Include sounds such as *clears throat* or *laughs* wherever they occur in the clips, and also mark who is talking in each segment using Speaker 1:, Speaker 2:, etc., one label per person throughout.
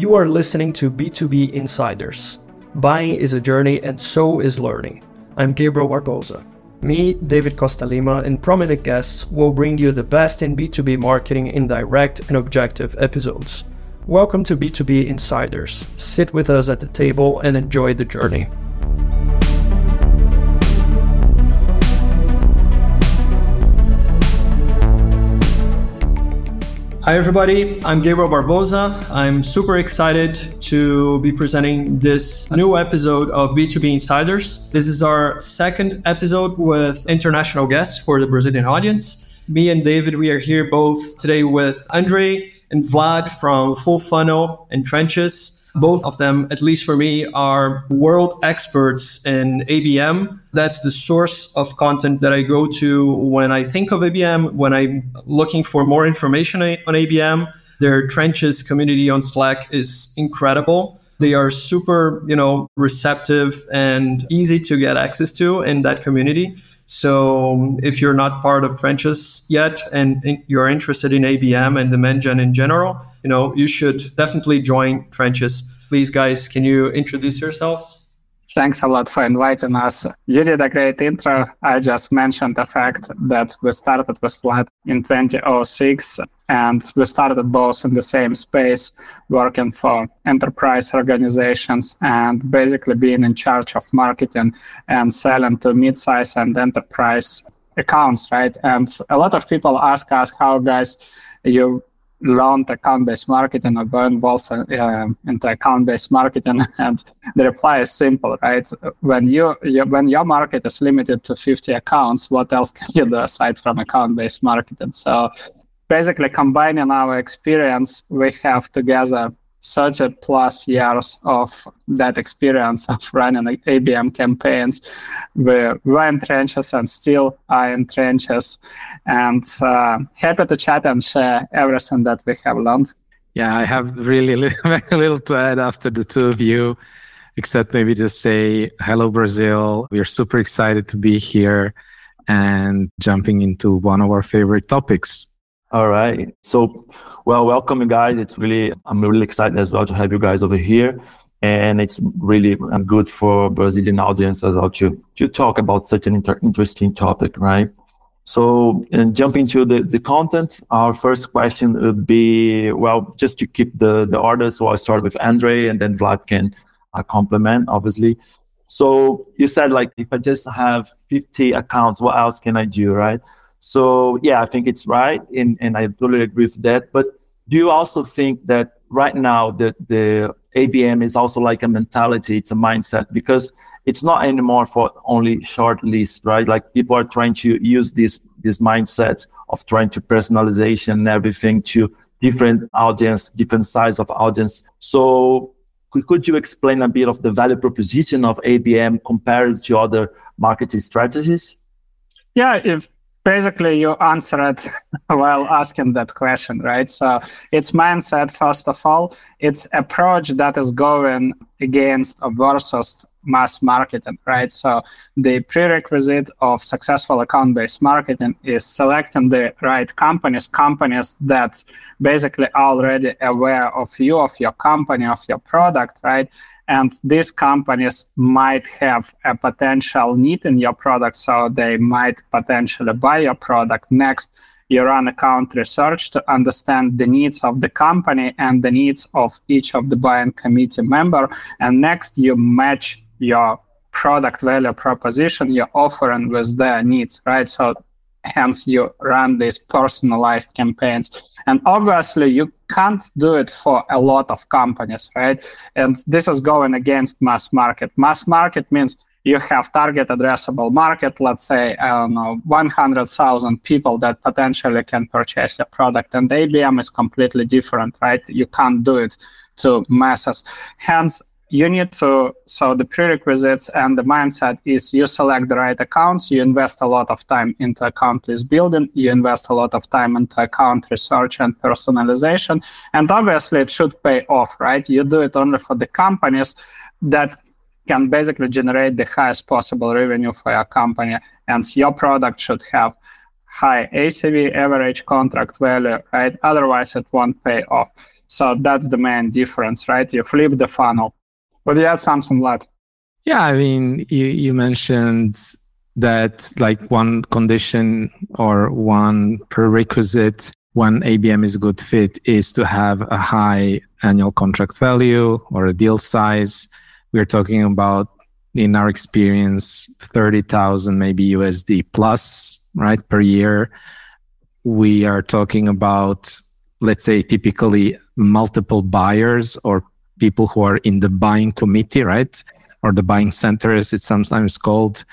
Speaker 1: You are listening to B2B Insiders. Buying is a journey and so is learning. I'm Gabriel Barbosa. Me, David Costalima, and prominent guests will bring you the best in B2B marketing in direct and objective episodes. Welcome to B2B Insiders. Sit with us at the table and enjoy the journey. Hi, everybody. I'm Gabriel Barbosa. I'm super excited to be presenting this new episode of B2B Insiders. This is our second episode with international guests for the Brazilian audience. Me and David, we are here both today with Andrei and Vlad from Full Funnel and Trenches. Both of them, at least for me, are world experts in ABM. That's the source of content that I go to when I think of ABM, when I'm looking for more information on ABM. Their trenches community on Slack is incredible. They are super, you know, receptive and easy to get access to in that community. So if you're not part of Trenches yet and you're interested in ABM and demand gen in general, you know, you should definitely join Trenches. Please, guys, can you introduce yourselves?
Speaker 2: Thanks a lot for inviting us. You did a great intro. I just mentioned the fact that we started with Vlad in 2006 and we started both in the same space, working for enterprise organizations and basically being in charge of marketing and selling to mid-size and enterprise accounts, right? And a lot of people ask us how guys you learned account-based marketing or go involved uh, into account-based marketing *laughs* and the reply is simple right? When you, you, when your market is limited to 50 accounts what else can you do aside from account-based marketing? So basically combining our experience we have together 30 plus years of that experience of running ABM campaigns. We were in trenches and still are in trenches. And uh, happy to chat and share everything that we have learned.
Speaker 3: Yeah, I have really *laughs* very little to add after the two of you, except maybe just say hello, Brazil. We are super excited to be here and jumping into one of our favorite topics.
Speaker 4: All right. So well, welcome you guys. It's really, I'm really excited as well to have you guys over here. And it's really good for Brazilian audience as well to, to talk about such an inter- interesting topic, right? So, and jumping to the, the content, our first question would be, well, just to keep the, the order. So I'll start with Andrei and then Vlad can uh, complement, obviously. So you said like, if I just have 50 accounts, what else can I do, right? So yeah, I think it's right, and, and I totally agree with that. But do you also think that right now the the ABM is also like a mentality, it's a mindset because it's not anymore for only short lists, right? Like people are trying to use this this mindset of trying to personalization and everything to different audience, different size of audience. So could you explain a bit of the value proposition of ABM compared to other marketing strategies?
Speaker 2: Yeah, if basically you answer it *laughs* while asking that question right? So it's mindset first of all. It's approach that is going against versus mass marketing right? So the prerequisite of successful account-based marketing is selecting the right companies companies that basically already aware of you of your company of your product right? And these companies might have a potential need in your product so they might potentially buy your product. Next you run account research to understand the needs of the company and the needs of each of the buying committee member. And next you match your product value proposition you're offering with their needs right? So hence you run these personalized campaigns. And obviously you can't do it for a lot of companies right? And this is going against mass market. Mass market means you have target addressable market let's say i don't know 100000 people that potentially can purchase a product and abm is completely different right? You can't do it to masses. Hence you need to so the prerequisites and the mindset is you select the right accounts you invest a lot of time into account list building you invest a lot of time into account research and personalization. And obviously it should pay off right? You do it only for the companies that can basically generate the highest possible revenue for your company. And your product should have high acv average contract value right? Otherwise it won't pay off. So that's the main difference, right? You flip the funnel. You add something, Vlad?
Speaker 3: Yeah, I mean, you, you mentioned that like one condition or one prerequisite when ABM is a good fit is to have a high annual contract value or a deal size. We're talking about, in our experience, 30,000 maybe USD plus, right, per year. We are talking about, let's say, typically multiple buyers or people who are in the buying committee, right? Or the buying center, as it's sometimes called.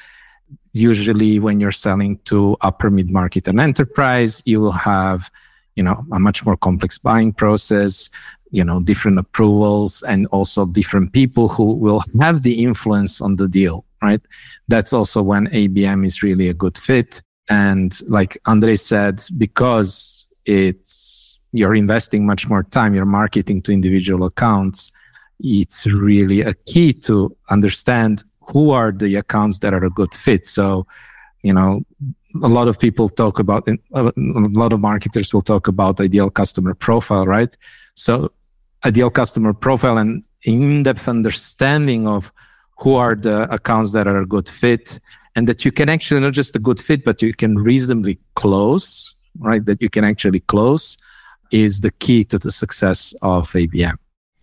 Speaker 3: Usually, when you're selling to upper mid market and enterprise, you will have you know a much more complex buying process you know different approvals and also different people who will have the influence on the deal right that's also when abm is really a good fit and like andre said because it's you're investing much more time you're marketing to individual accounts it's really a key to understand who are the accounts that are a good fit. So you know a lot of people talk about a lot of marketers will talk about ideal customer profile right? So ideal customer profile and in-depth understanding of who are the accounts that are a good fit and that you can actually not just a good fit but you can reasonably close right? That you can actually close is the key to the success of abm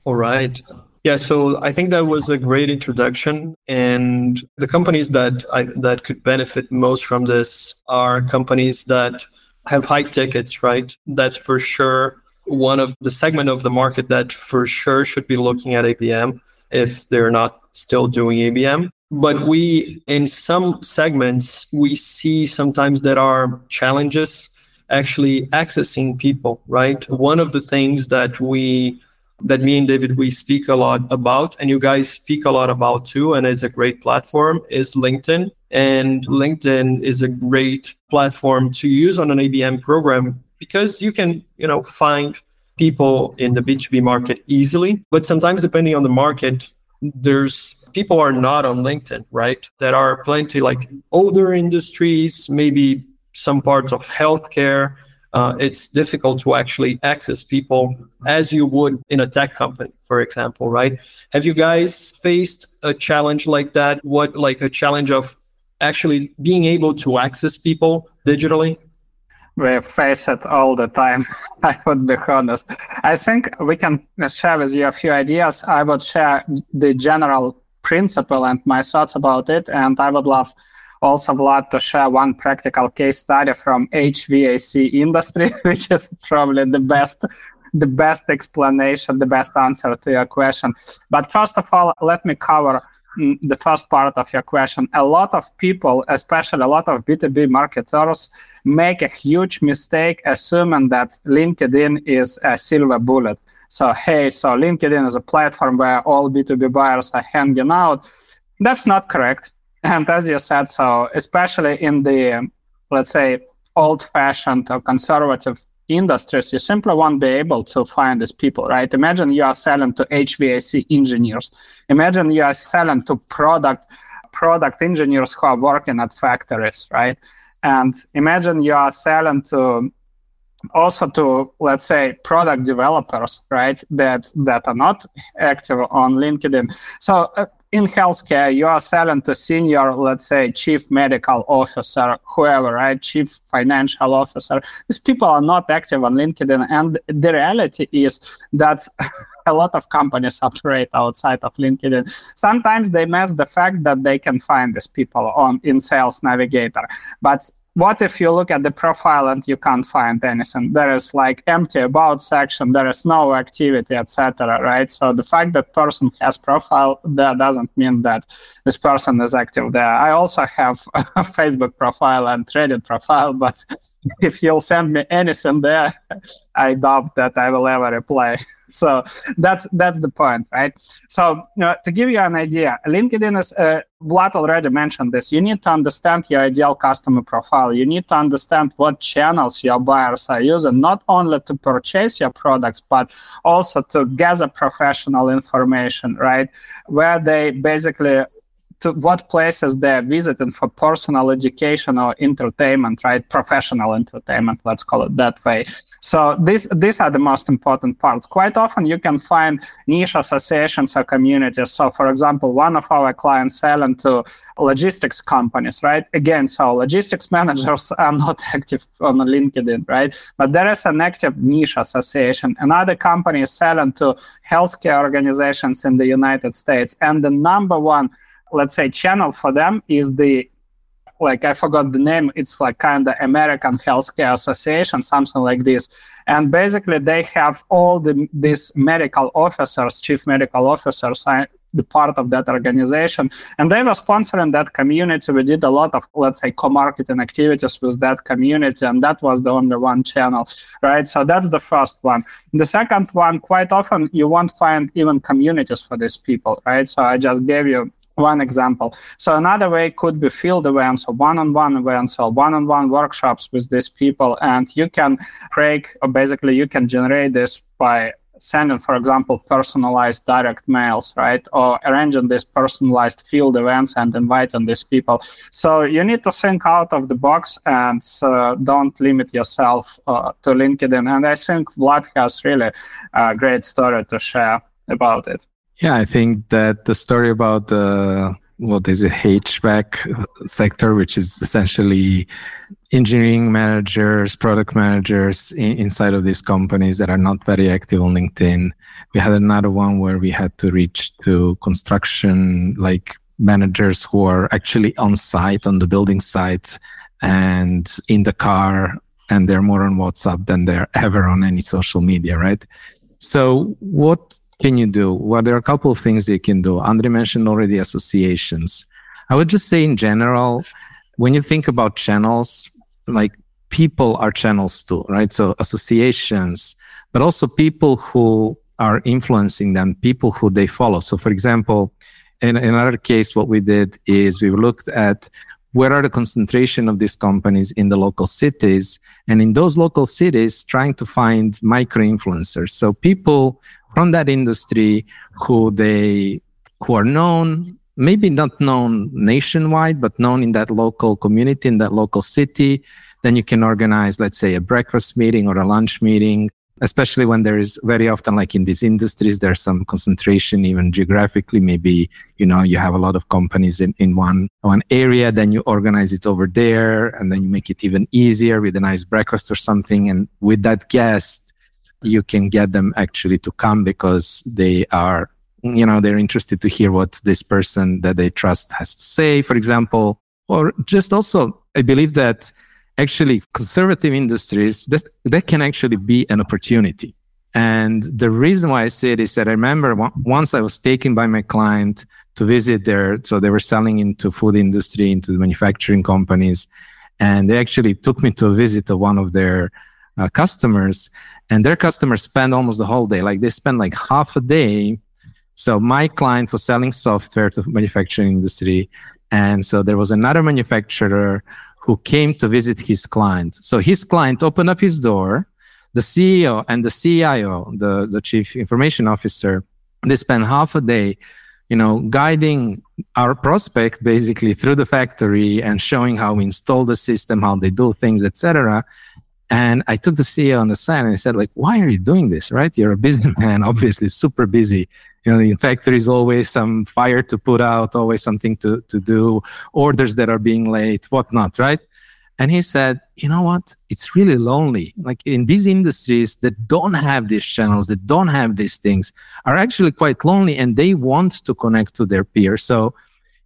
Speaker 1: all right yeah, so I think that was a great introduction, and the companies that I, that could benefit most from this are companies that have high tickets, right? That's for sure one of the segment of the market that for sure should be looking at ABM if they're not still doing ABM. But we, in some segments, we see sometimes there are challenges actually accessing people, right? One of the things that we that me and David we speak a lot about, and you guys speak a lot about too, and it's a great platform, is LinkedIn. And LinkedIn is a great platform to use on an ABM program because you can, you know, find people in the B2B market easily. But sometimes depending on the market, there's people are not on LinkedIn, right? That are plenty like older industries, maybe some parts of healthcare, uh, it's difficult to actually access people as you would in a tech company, for example, right? Have you guys faced a challenge like that? What, like a challenge of actually being able to access people digitally?
Speaker 2: We face it all the time, *laughs* I would be honest. I think we can share with you a few ideas. I would share the general principle and my thoughts about it, and I would love also Vlad to share one practical case study from HVAC industry, *laughs* which is probably the best the best explanation, the best answer to your question. But first of all, let me cover mm, the first part of your question. A lot of people, especially a lot of B2B marketers, make a huge mistake assuming that LinkedIn is a silver bullet. So, hey, so LinkedIn is a platform where all B2B buyers are hanging out. That's not correct. And as you said, so especially in the, let's say, old fashioned or conservative industries, you simply won't be able to find these people, right? Imagine you are selling to HVAC engineers. Imagine you are selling to product product engineers who are working at factories, right? And imagine you are selling to also to let's say product developers right that that are not active on linkedin so uh, in healthcare, you are selling to senior, let's say, chief medical officer, whoever, right? Chief financial officer. These people are not active on LinkedIn. And the reality is that *laughs* a lot of companies operate outside of LinkedIn. Sometimes they miss the fact that they can find these people on in Sales Navigator. But what if you look at the profile and you can't find anything? There is like empty about section there is no activity etc right? So the fact that person has profile that doesn't mean that this person is active there i also have *laughs* a facebook profile and reddit profile but *laughs* if you'll send me anything there i doubt that i will ever reply *laughs* so that's that's the point, right? So to give you an idea, LinkedIn is uh, Vlad already mentioned this. You need to understand your ideal customer profile. You need to understand what channels your buyers are using, not only to purchase your products, but also to gather professional information, right? Where they basically to what places they're visiting for personal education or entertainment, right? Professional entertainment, let's call it that way. So these these are the most important parts. Quite often you can find niche associations or communities. So for example, one of our clients selling to logistics companies, right? Again, so logistics managers *laughs* are not active on LinkedIn, right? But there is an active niche association. Another company is selling to healthcare organizations in the United States. And the number one, let's say, channel for them is the like I forgot the name. It's like kind of American Healthcare Association, something like this. And basically, they have all the these medical officers, chief medical officers, the part of that organization. And they were sponsoring that community. We did a lot of, let's say, co-marketing activities with that community, and that was the only one channel, right? So that's the first one. The second one, quite often you won't find even communities for these people, right? So I just gave you one example. So another way could be field events or one-on-one events or one-on-one workshops with these people, and you can break, or basically you can generate this by sending, for example, personalized direct mails, right? Or arranging these personalized field events and inviting these people. So you need to think out of the box and uh, don't limit yourself uh, to LinkedIn. And I think Vlad has really a great story to share about it.
Speaker 3: Yeah, I think that the story about the what is it HVAC sector, which is essentially engineering managers, product managers in, inside of these companies that are not very active on LinkedIn. We had another one where we had to reach to construction like managers who are actually on site on the building site and in the car and they're more on WhatsApp than they're ever on any social media, right? So what can you do? Well, there are a couple of things you can do. Andrei mentioned already associations. I would just say in general, when you think about channels, like people are channels too, right? So associations, but also people who are influencing them, people who they follow. So for example, in, in another case, what we did is we looked at where are the concentration of these companies in the local cities and in those local cities trying to find micro influencers so people from that industry who they who are known maybe not known nationwide but known in that local community in that local city. Then you can organize let's say a breakfast meeting or a lunch meeting especially when there is very often like in these industries there's some concentration even geographically. Maybe you know you have a lot of companies in, in one one area then you organize it over there and then you make it even easier with a nice breakfast or something. And with that guest you can get them actually to come because they are you know they're interested to hear what this person that they trust has to say for example. Or just also i believe that actually conservative industries that, that can actually be an opportunity. And the reason why i say it is that i remember once i was taken by my client to visit there so they were selling into food industry into the manufacturing companies and they actually took me to a visit of one of their uh, customers. And their customers spend almost the whole day like they spend like half a day so my client was selling software to manufacturing industry and so there was another manufacturer who came to visit his client so his client opened up his door the ceo and the cio the, the chief information officer they spent half a day you know guiding our prospect basically through the factory and showing how we install the system how they do things etc and I took the CEO on the side and I said, like, why are you doing this? Right? You're a businessman, *laughs* obviously super busy. You know, in factories always some fire to put out, always something to, to do, orders that are being late, whatnot, right? And he said, you know what? It's really lonely. Like in these industries that don't have these channels, that don't have these things, are actually quite lonely and they want to connect to their peers. So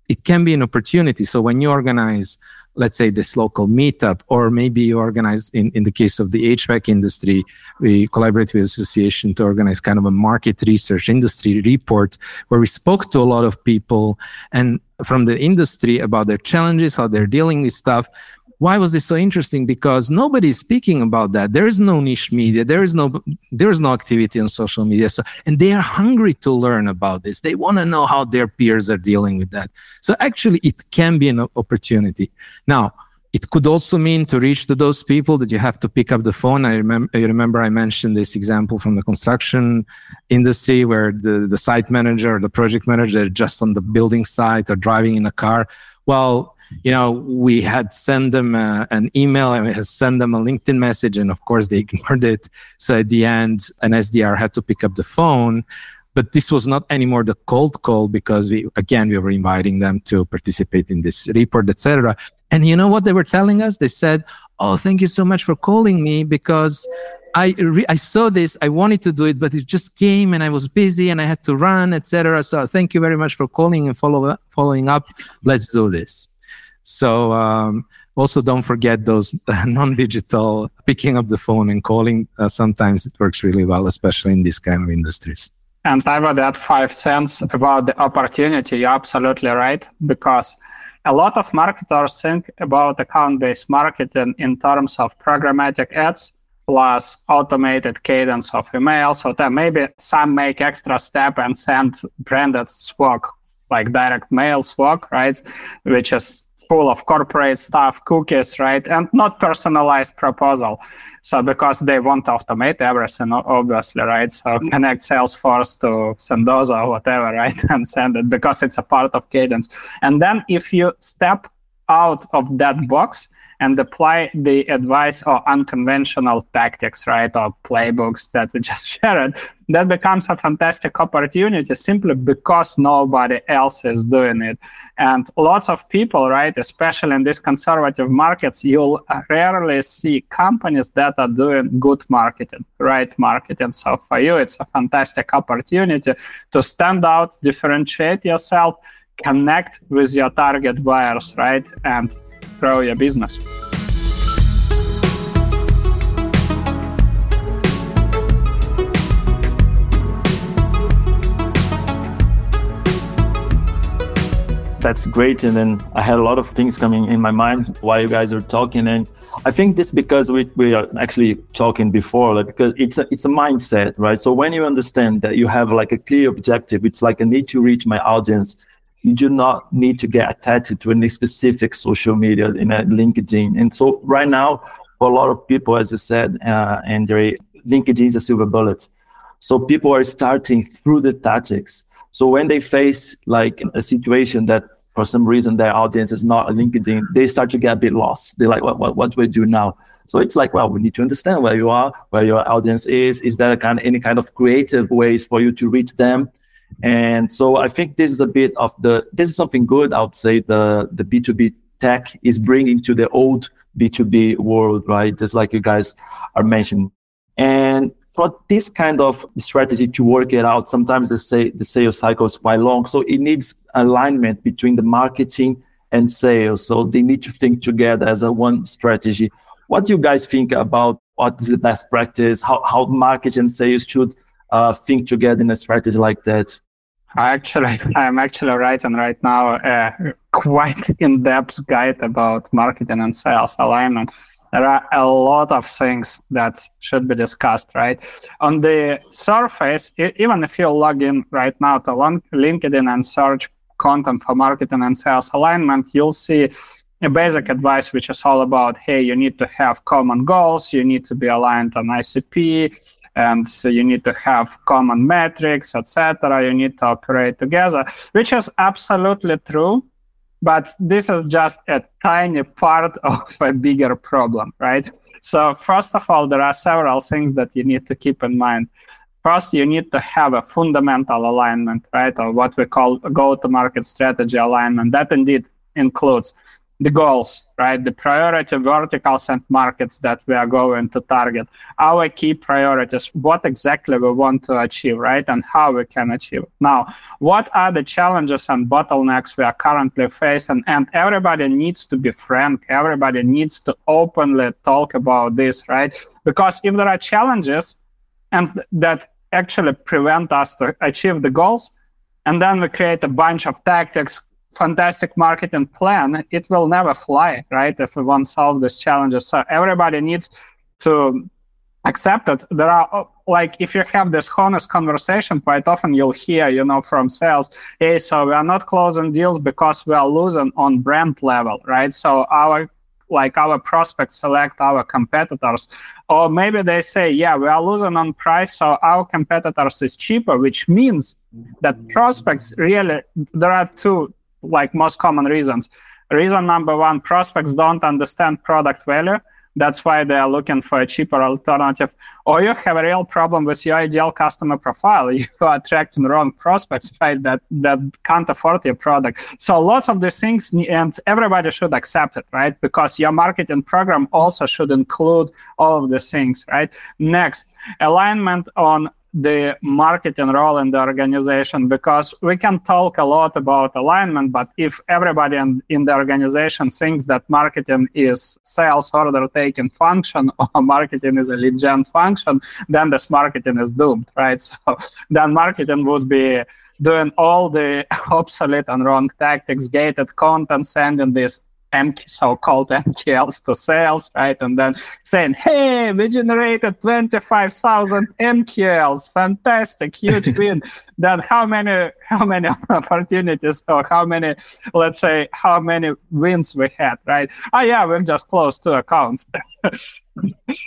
Speaker 3: it can be an opportunity. So when you organize let's say this local meetup or maybe you organize in, in the case of the hvac industry we collaborate with association to organize kind of a market research industry report where we spoke to a lot of people and from the industry about their challenges how they're dealing with stuff why was this so interesting? Because nobody is speaking about that. There is no niche media. There is no there is no activity on social media. So and they are hungry to learn about this. They want to know how their peers are dealing with that. So actually it can be an opportunity. Now it could also mean to reach to those people that you have to pick up the phone. I remember, I remember I mentioned this example from the construction industry where the, the site manager or the project manager just on the building site or driving in a car. Well, you know, we had sent them uh, an email and we had sent them a LinkedIn message, and of course they *laughs* ignored it. So at the end, an SDR had to pick up the phone. But this was not anymore the cold call because we again we were inviting them to participate in this report, etc. And you know what they were telling us? They said, "Oh, thank you so much for calling me because I re- I saw this. I wanted to do it, but it just came and I was busy and I had to run, etc. So thank you very much for calling and follow following up. Let's do this." So um, also don't forget those *laughs* non-digital picking up the phone and calling. Uh, sometimes it works really well, especially in these kind of industries.
Speaker 2: And I would add five cents about the opportunity. You're absolutely right because a lot of marketers think about account-based marketing in terms of programmatic ads plus automated cadence of email. So that maybe some make extra step and send branded swag, like direct mail swag, right? Which is full of corporate stuff, cookies, right? And not personalized proposal. So because they want to automate everything, obviously, right? So mm. connect Salesforce to Sendoso or whatever, *laughs* right? And send it because it's a part of Cadence. And then if you step out of that box and apply the advice or unconventional tactics, right, or playbooks that we *laughs* just shared, that becomes a fantastic opportunity simply because nobody else is doing it. And lots of people, right, especially in these conservative markets, you'll rarely see companies that are doing good marketing, right marketing. So for you, it's a fantastic opportunity to stand out, differentiate yourself, connect with your target buyers, right, and grow your business.
Speaker 4: That's great. And then I had a lot of things coming in my mind while you guys are talking. And I think this because we, we are actually talking before, like because it's a it's a mindset, right? So when you understand that you have like a clear objective, it's like a need to reach my audience you do not need to get attached to any specific social media in a LinkedIn. And so right now, for a lot of people, as you said, uh, Andrei, LinkedIn is a silver bullet. So people are starting through the tactics. So when they face like a situation that for some reason their audience is not a LinkedIn, they start to get a bit lost. They're like, what, what, what do we do now? So it's like, well, we need to understand where you are, where your audience is. Is there kind any kind of creative ways for you to reach them? And so I think this is a bit of the this is something good. I would say the the B two B tech is bringing to the old B two B world, right? Just like you guys are mentioning. And for this kind of strategy to work it out, sometimes the say the sales cycle is quite long. So it needs alignment between the marketing and sales. So they need to think together as a one strategy. What do you guys think about what is the best practice? How how market and sales should uh, think together in a strategy like that?
Speaker 2: Actually, I'm actually writing right now a quite in-depth guide about marketing and sales alignment. There are a lot of things that should be discussed, right? On the surface, even if you log in right now to LinkedIn and search content for marketing and sales alignment, you'll see a basic advice which is all about hey you need to have common goals you need to be aligned on icp and so you need to have common metrics, etc. You need to operate together, which is absolutely true. But this is just a tiny part *laughs* of a bigger problem, right? So first of all, there are several things that you need to keep in mind. First, you need to have a fundamental alignment, right? Or what we call go-to-market strategy alignment. That indeed includes the goals, right? The priority verticals and markets that we are going to target, our key priorities, what exactly we want to achieve, right? And how we can achieve. Now, what are the challenges and bottlenecks we are currently facing? And everybody needs to be frank. Everybody needs to openly talk about this, right? Because if there are challenges and that actually prevent us to achieve the goals, and then we create a bunch of tactics fantastic marketing plan, it will never fly, right? If we want to solve these challenges. So everybody needs to accept it. There are oh, like if you have this honest conversation, quite often you'll hear, you know, from sales, hey, so we are not closing deals because we are losing on brand level, right? So our like our prospects select our competitors or maybe they say yeah we are losing on price so our competitors is cheaper which means that prospects really there are two like most common reasons reason number one prospects don't understand product value that's why they are looking for a cheaper alternative. Or you have a real problem with your ideal customer profile. *laughs* You are attracting wrong prospects, right? That that can't afford your product. So lots of these things, and everybody should accept it, right? Because your marketing program also should include all of these things, right? Next, alignment on the marketing role in the organization because we can talk a lot about alignment but if everybody in, in the organization thinks that marketing is sales order taking function *laughs* or marketing is a lead gen function then this marketing is doomed right? *laughs* So then marketing would be doing all the *laughs* obsolete and wrong tactics gated content sending this MQ, so-called MQLs to sales, right? And then saying, "Hey, we generated twenty-five thousand MQLs, fantastic, huge *laughs* win." then how many how many *laughs* opportunities or how many, let's say, how many wins we had, right? Oh yeah, we've just closed two accounts. *laughs*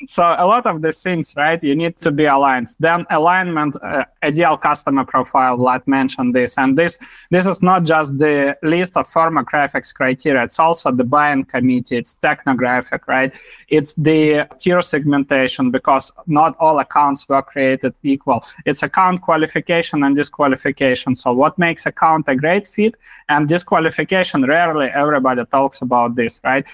Speaker 2: so a lot of these things, right? You need to be aligned. Then alignment, uh, ideal customer profile. Vlad mentioned this, and this this is not just the list of firmographics criteria. It's also the buying committee. It's technographic, right? It's the tier segmentation because not all accounts were created equal. It's account qualification and disqualification. So what makes account a great fit and disqualification? Rarely everybody talks about this, right?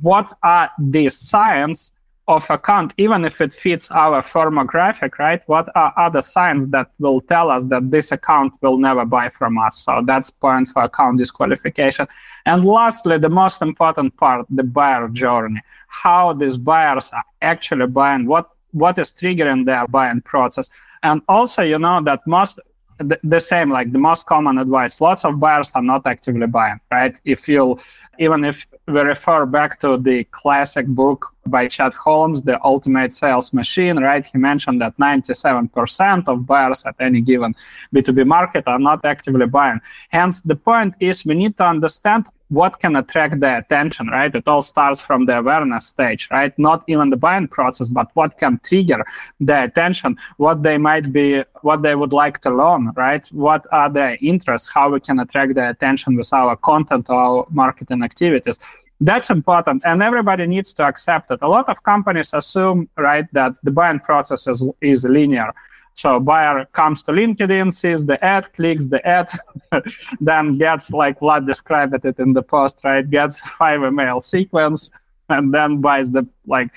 Speaker 2: What are the science of account, even if it fits our firmographic, right? What are other signs that will tell us that this account will never buy from us? So that's point for account disqualification. And lastly, the most important part, the buyer journey. How these buyers are actually buying, what what is triggering their buying process. And also, you know, that most the, the, same like the most common advice lots of buyers are not actively buying right if you even if we refer back to the classic book by chet holmes the ultimate sales machine right? He mentioned that 97% of buyers at any given b2b market are not actively buying. Hence the point is we need to understand what can attract the attention, right? It all starts from the awareness stage, right? Not even the buying process, but what can trigger the attention, what they might be, what they would like to learn, right? What are their interests, how we can attract the attention with our content or our marketing activities. That's important, and everybody needs to accept it. A lot of companies assume, right, that the buying process is, is linear so buyer comes to LinkedIn, sees the ad, clicks the ad, *laughs* then gets like Vlad described it in the post, right? Gets five email sequence and then buys the like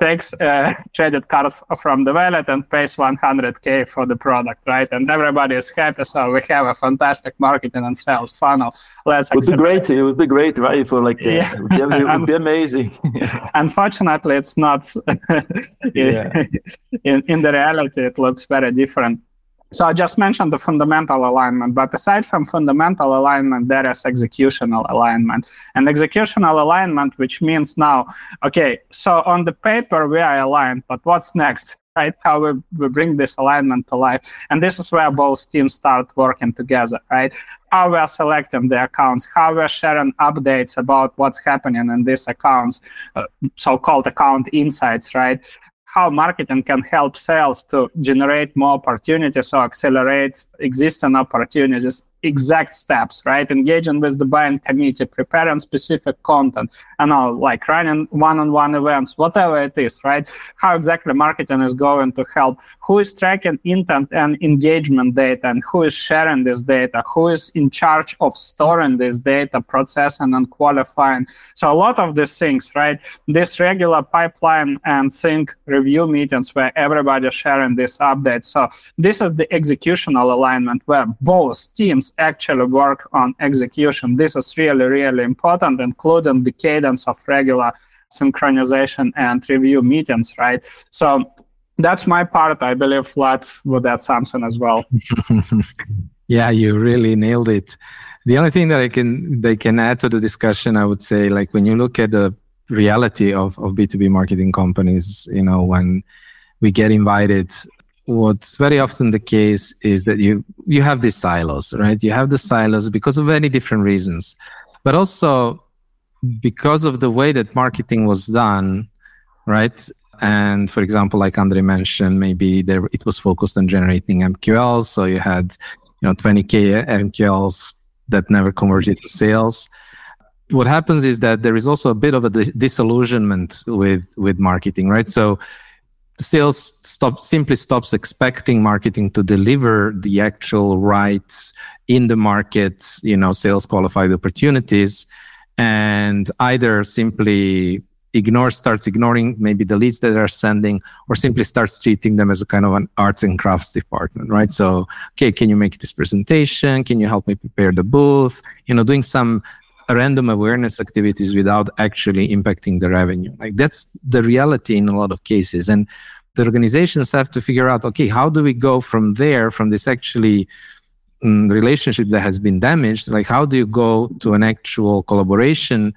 Speaker 2: takes uh, a credit card from the wallet and pays 100k for the product, right? And everybody is happy. So we have a fantastic marketing and sales funnel.
Speaker 4: Let's. It would be great. It would be *laughs* great, right? For like, yeah, it would be, it would be amazing. *laughs*
Speaker 2: Unfortunately, it's not. *laughs* yeah. in in the reality, it looks very different. So I just mentioned the fundamental alignment, but aside from fundamental alignment, there is executional alignment. And executional alignment, which means now, okay, so on the paper we are aligned, but what's next? Right? How we, we bring this alignment to life. And this is where both teams start working together, right? How we are selecting the accounts, how we are sharing updates about what's happening in these accounts, uh, so-called account insights, right? How marketing can help sales to generate more opportunities or accelerate existing opportunities exact steps, right? Engaging with the buying committee, preparing specific content, and all like running one-on-one events, whatever it is, right? How exactly marketing is going to help? Who is tracking intent and engagement data, and who is sharing this data? Who is in charge of storing this data, processing and qualifying? So a lot of these things, right? This regular pipeline and sync review meetings where everybody sharing this update. So this is the executional alignment where both teams actually work on execution. This is really, really important, including the cadence of regular synchronization and review meetings, right? So that's my part. I believe Vlad would add something as well. *laughs*
Speaker 3: yeah, you really nailed it. The only thing that I can they can add to the discussion, I would say, like when you look at the reality of, of B2B marketing companies, you know, when we get invited what's very often the case is that you you have these silos right you have the silos because of many different reasons but also because of the way that marketing was done, right? And for example, like Andrei mentioned, maybe there it was focused on generating MQLs. So you had, you know, 20k MQLs that never converted to sales. What happens is that there is also a bit of a disillusionment with with marketing, right? So sales stop simply stops expecting marketing to deliver the actual rights in the market, you know, sales qualified opportunities, and either simply ignores starts ignoring maybe the leads that they're sending or simply starts treating them as a kind of an arts and crafts department right? So okay can you make this presentation? Can you help me prepare the booth? You know doing some random awareness activities without actually impacting the revenue like that's the reality in a lot of cases and the organizations have to figure out okay how do we go from there from this actually um, relationship that has been damaged like how do you go to an actual collaboration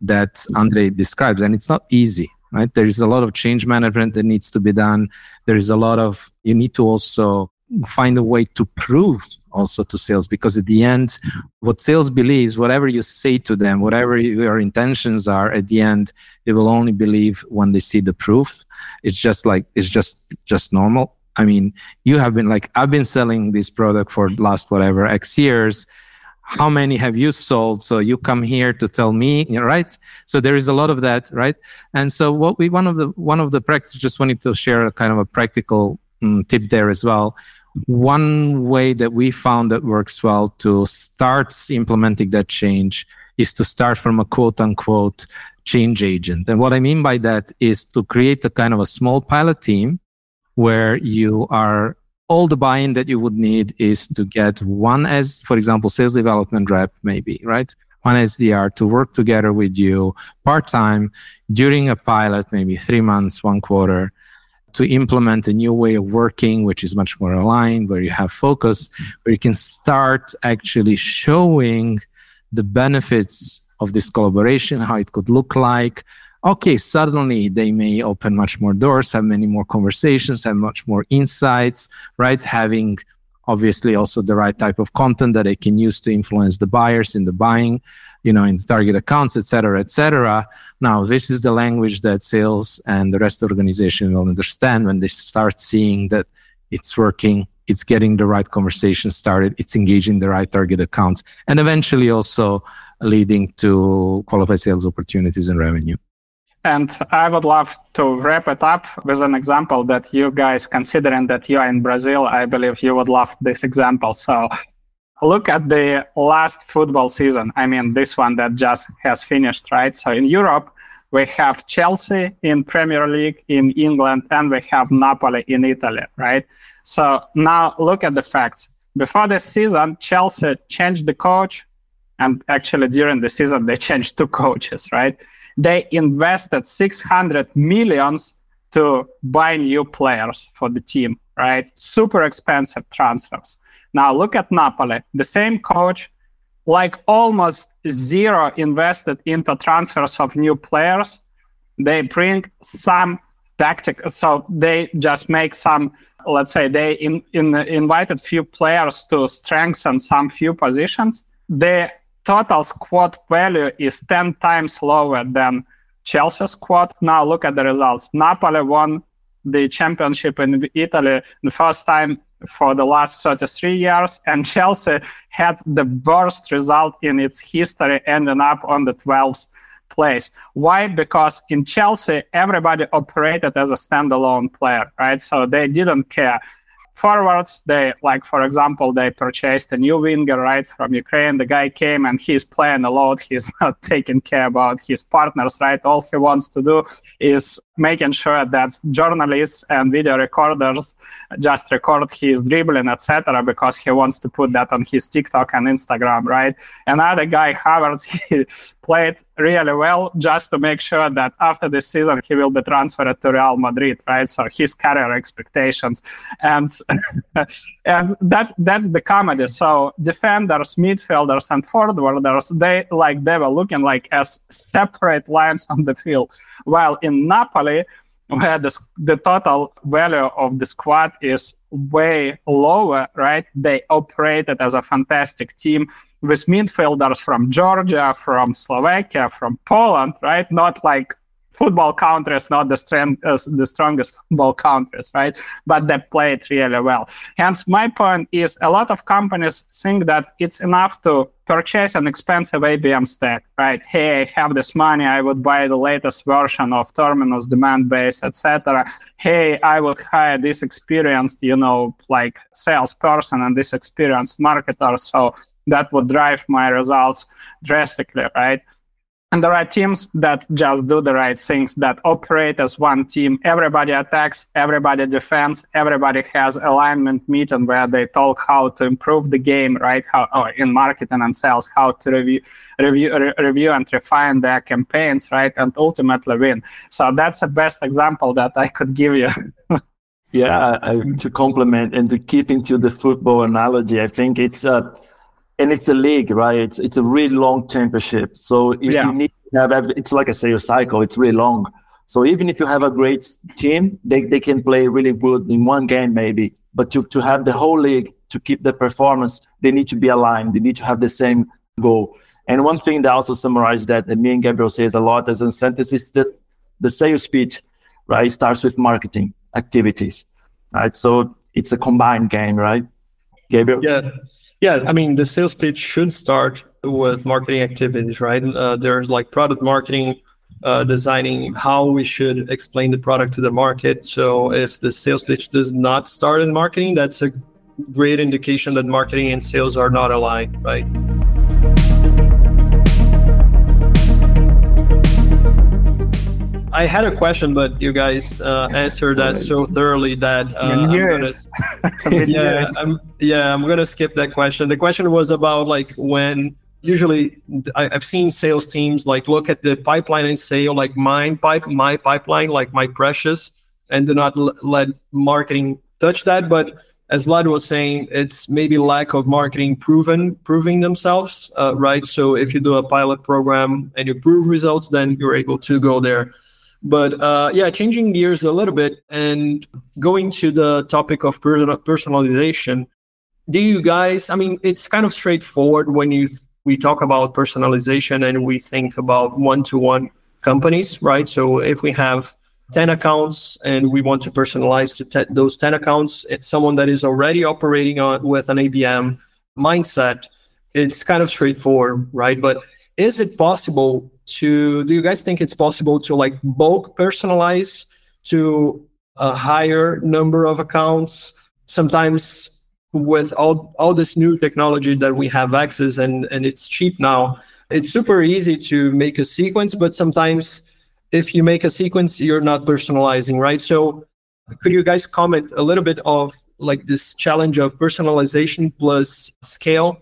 Speaker 3: that Andrei describes, and it's not easy, right? There is a lot of change management that needs to be done. There is a lot of you need to also find a way to prove also to sales because at the end what sales believes whatever you say to them whatever your intentions are at the end they will only believe when they see the proof. It's just like it's just just normal. I mean you have been like i've been selling this product for last whatever x years. How many have you sold? So you come here to tell me right? So there is a lot of that right? And so what we one of the one of the practice just wanted to share a kind of a practical um, tip there as well one way that we found that works well to start implementing that change is to start from a quote unquote change agent. And what i mean by that is to create a kind of a small pilot team where you are all the buy-in that you would need is to get one as for example sales development rep maybe right? One sdr to work together with you part-time during a pilot maybe three months one quarter to implement a new way of working which is much more aligned where you have focus where you can start actually showing the benefits of this collaboration how it could look like okay, suddenly they may open much more doors, have many more conversations, have much more insights, right? Having obviously also the right type of content that they can use to influence the buyers in the buying, you know, in the target accounts, et cetera, et cetera. Now, this is the language that sales and the rest of the organization will understand when they start seeing that it's working, it's getting the right conversation started, it's engaging the right target accounts, and eventually also leading to qualified sales opportunities and revenue.
Speaker 2: And I would love to wrap it up with an example that you guys, considering that you are in Brazil, I believe you would love this example. So look at the last football season. I mean, this one that just has finished, right? So in Europe, we have Chelsea in Premier League in England, and we have Napoli in Italy, right? So now look at the facts. Before this season, Chelsea changed the coach, and actually during the season they *laughs* changed two coaches, right? They invested 600 millions to buy new players for the team, right? Super expensive transfers. Now look at Napoli, the same coach, like almost zero invested into transfers of new players. They bring some tactic, so they just make some. Let's say they in, in invited few players to strengthen some few positions. They total squad value is 10 times lower than Chelsea squad. Now look at the results. Napoli won the championship in Italy the first time for the last 33 years, and Chelsea had the worst result in its history, ending up on the 12th place. Why? Because in Chelsea, everybody operated as a standalone player, right? So they didn't care forwards. They like, for example, they purchased a new winger right from Ukraine. The guy came and he's playing a lot. He's *laughs* not taking care about his partners, right? All he wants to do is making sure that journalists and video recorders just record his dribbling, etc., because he wants to put that on his TikTok and Instagram, right? Another guy, Havertz, *laughs* he played really well just to make sure that after this season he will be transferred to Real Madrid, right? So his career expectations, and *laughs* and that that's the comedy. So defenders, midfielders, and forwarders, they like they were looking like as separate lines on the field, while in Napoli where the, the total value of the squad is way lower, right? They operated as a fantastic team. with midfielders from Georgia, from Slovakia, from Poland, right? Not like football countries, not the, strength, uh, the strongest football countries, right? But they play it really well. Hence, my point is a lot of companies think that it's enough to purchase an expensive ABM stack, right? Hey, I have this money, I would buy the latest version of Terminus, Demandbase, etc. Hey, I would hire this experienced, you know, like salesperson and this experienced marketer, so that would drive my results drastically, right? And there are teams that just do the right things, that operate as one team. Everybody attacks, everybody defends, everybody has alignment meeting where they talk how to improve the game, right? How or in marketing and sales, how to review, review, re- review and refine their campaigns, right? And ultimately win. So that's the best example that I could give you. *laughs*
Speaker 4: yeah, I, to complement and to keep into the football analogy, I think it's a. Uh, and it's a league, right? It's it's a really long championship. So if yeah. you need to have, it's like a sales cycle. It's really long. So even if you have a great team, they, they can play really good in one game maybe. But to, to have the whole league to keep the performance, they need to be aligned. They need to have the same goal. And one thing that also summarized that, and me and Gabriel says a lot as a sentence is that the sales pitch, right, starts with marketing activities, right? So it's a combined game, right? Gabriel?
Speaker 1: Yeah. Yeah, I mean, the sales pitch should start with marketing activities, right? Uh, there's like product marketing, uh, designing how we should explain the product to the market. So if the sales pitch does not start in marketing, that's a great indication that marketing and sales are not aligned, right? I had a question, but you guys uh, answered that so thoroughly that uh, I'm gonna, *laughs* yeah, I'm, yeah, I'm gonna skip that question. The question was about like when usually I, have seen sales teams like look at the pipeline and say, oh, like mine pipe, my pipeline, like my precious, and do not l- let marketing touch that. But as Vlad was saying, it's maybe lack of marketing proven proving themselves, uh, right? So if you do a pilot program and you prove results, then you're able to go there. But uh, yeah, changing gears a little bit and going to the topic of per- personalization. Do you guys? I mean, it's kind of straightforward when you th- we talk about personalization and we think about one-to-one companies, right? So if we have 10 accounts and we want to personalize to te- those 10 accounts, it's someone that is already operating on with an ABM mindset. It's kind of straightforward, right? But is it possible to do you guys think it's possible to like bulk personalize to a higher number of accounts? Sometimes with all all this new technology that we have access and and it's cheap now it's super easy to make a sequence but sometimes if you make a sequence you're not personalizing right? So could you guys comment a little bit of like this challenge of personalization plus scale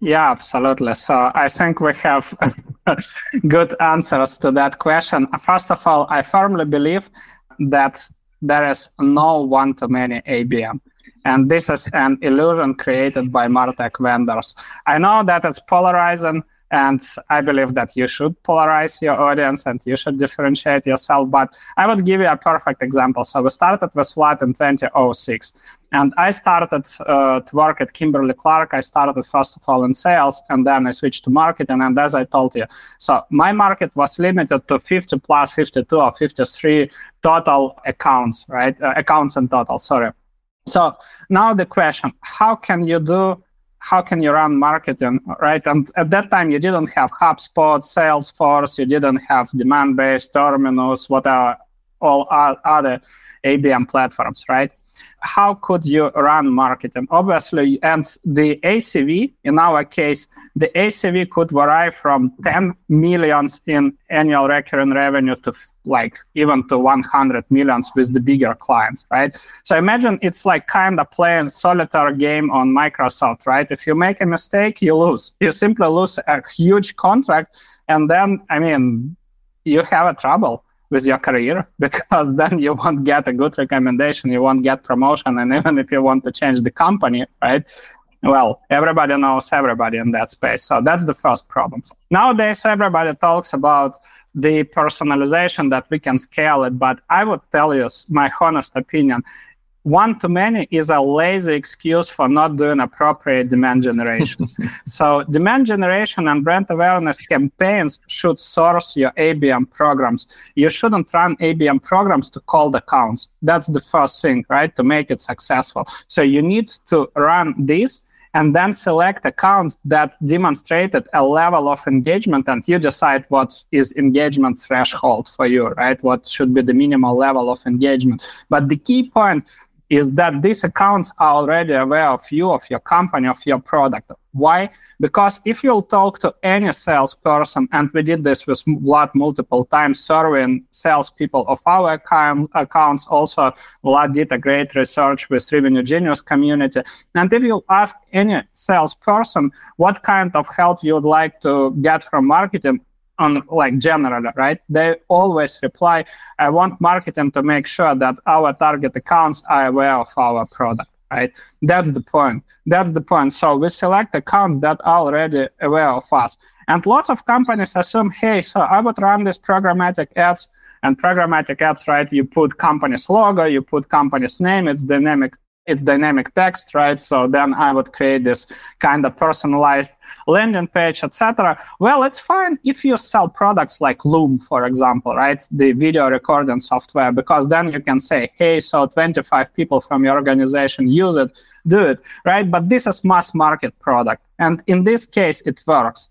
Speaker 2: yeah, absolutely. So I think we have *laughs* good answers to that question. First of all, I firmly believe that there is no one to many ABM. And this is an illusion created by MarTech vendors. I know that it's polarizing and I believe that you should polarize your audience and you should differentiate yourself. But I would give you a perfect example. So we started with Vlad in 2006. And I started uh, to work at Kimberly Clark. I started first of all in sales, and then I switched to marketing. And as I told you, so my market was limited to 50 plus 52 or 53 total accounts, right? Uh, accounts in total, sorry. So now the question, how can you do how can you run marketing, right? And at that time, you didn't have HubSpot, Salesforce, you didn't have Demandbase Terminus, whatever, all other ABM platforms, right? how could you run marketing? Obviously, and the ACV, in our case, the ACV could vary from 10 millions in annual recurring revenue to like even to 100 millions with the bigger clients, right? So imagine it's like kind of playing solitaire game on Microsoft, right? If you make a mistake, you lose. You simply lose a huge contract, and then I mean, you have a trouble with your career *laughs* because then you won't get a good recommendation, you won't get promotion, and even if you want to change the company, right? Well, everybody knows everybody in that space. So that's the first problem. Nowadays, everybody talks about the personalization that we can scale it, but I would tell you my honest opinion one to many is a lazy excuse for not doing appropriate demand generation. *laughs* so demand generation and brand awareness campaigns should source your ABM programs. You shouldn't run ABM programs to cold accounts. That's the first thing, right? To make it successful. So you need to run this and then select accounts that demonstrated a level of engagement and you decide what is engagement threshold for you right? What should be the minimal level of engagement. But the key point is that these accounts are already aware of you, of your company, of your product. Why? Because if you'll talk to any salesperson, and we did this with Vlad multiple times, surveying salespeople of our account, accounts, also Vlad did a great research with Revenue Genius community. And if you ask any salesperson what kind of help you would like to get from marketing, on like general, right? They always reply, I want marketing to make sure that our target accounts are aware of our product, right? That's the point. That's the point. So we select accounts that are already aware of us. And lots of companies assume, hey, so I would run this programmatic ads and programmatic ads, right? You put company's logo, you put company's name, it's dynamic it's dynamic text, right? So then I would create this kind of personalized landing page, etc. Well, it's fine if you sell products like Loom, for example, right? The video recording software, because then you can say, hey, so 25 people from your organization use it, do it, right? But this is mass market product. And in this case, it works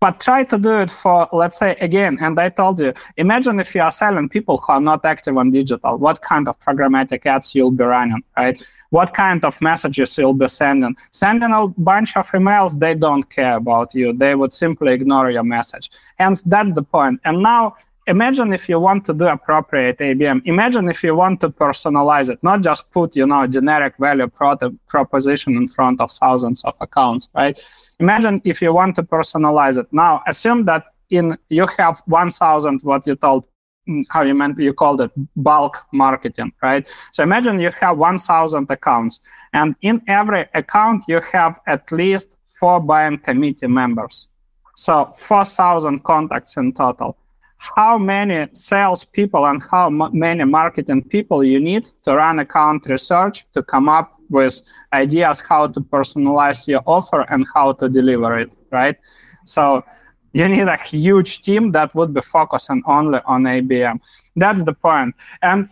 Speaker 2: but try to do it for let's say again and i told you imagine if you are selling people who are not active on digital what kind of programmatic ads you'll be running right? What kind of messages you'll be sending. Sending a bunch of emails they don't care about you. They would simply ignore your message. Hence that's the point. And now imagine if you want to do appropriate abm imagine if you want to personalize it not just put you know generic value pro- proposition in front of thousands of accounts right Imagine if you want to personalize it. Now, assume that in you have 1,000 what you told mm, how you meant you called it bulk marketing, right? So imagine you have 1,000 accounts, and in every account you have at least four buying committee members. So 4,000 contacts in total. How many sales people and how m- many marketing people you need to run account research to come up with ideas how to personalize your offer and how to deliver it, right? So you need a huge team that would be focusing only on ABM. That's the point. And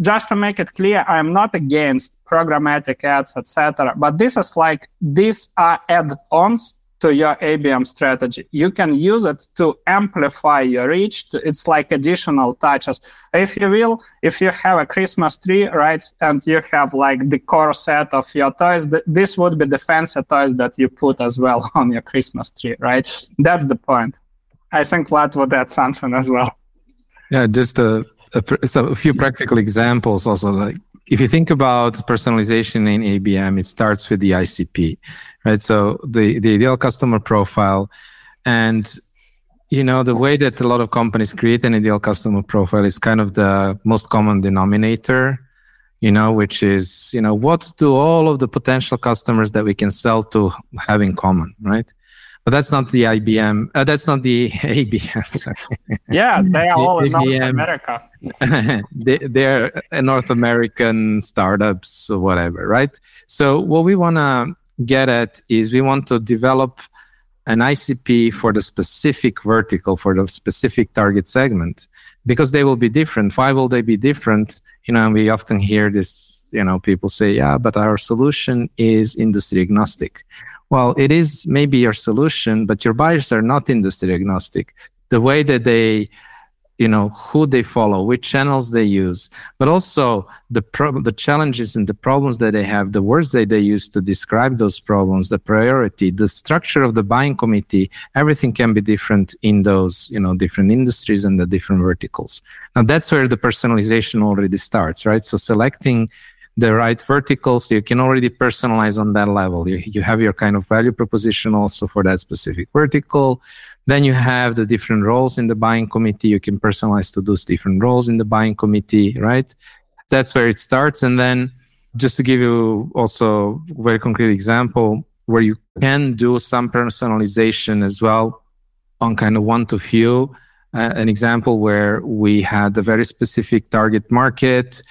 Speaker 2: just to make it clear, I'm not against programmatic ads, etc. But this is like these are add-ons to your ABM strategy. You can use it to amplify your reach. It's like additional touches. If you will, if you have a Christmas tree, right, and you have like the core set of your toys, th- this would be the fancy toys that you put as well *laughs* on your Christmas tree, right? That's the point. I think Vlad would add something as well.
Speaker 3: Yeah, just a, a, so a few practical examples also. Like if you think about personalization in ABM, it starts with the ICP right? So the the ideal customer profile, and you know the way that a lot of companies create an ideal customer profile is kind of the most common denominator you know which is you know what do all of the potential customers that we can sell to have in common right but that's not the IBM. Uh, that's not the *laughs* ABM. Sorry.
Speaker 2: Yeah, they are all in North America. *laughs*
Speaker 3: they, they're North American startups or whatever, right? So what we want to get at is we want to develop an ICP for the specific vertical, for the specific target segment, because they will be different. Why will they be different? You know, and we often hear this, you know, people say, yeah, but our solution is industry agnostic. Well, it is maybe your solution, but your buyers are not industry agnostic. The way that they you know who they follow which channels they use but also the pro- the challenges and the problems that they have the words that they use to describe those problems the priority the structure of the buying committee everything can be different in those you know different industries and the different verticals. Now that's where the personalization already starts right? So selecting the right verticals you can already personalize on that level. You, you have your kind of value proposition also for that specific vertical then you have the different roles in the buying committee. You can personalize to those different roles in the buying committee, right? That's where it starts. And then just to give you also a very concrete example where you can do some personalization as well on kind of one to few. Uh, an example where we had a very specific target market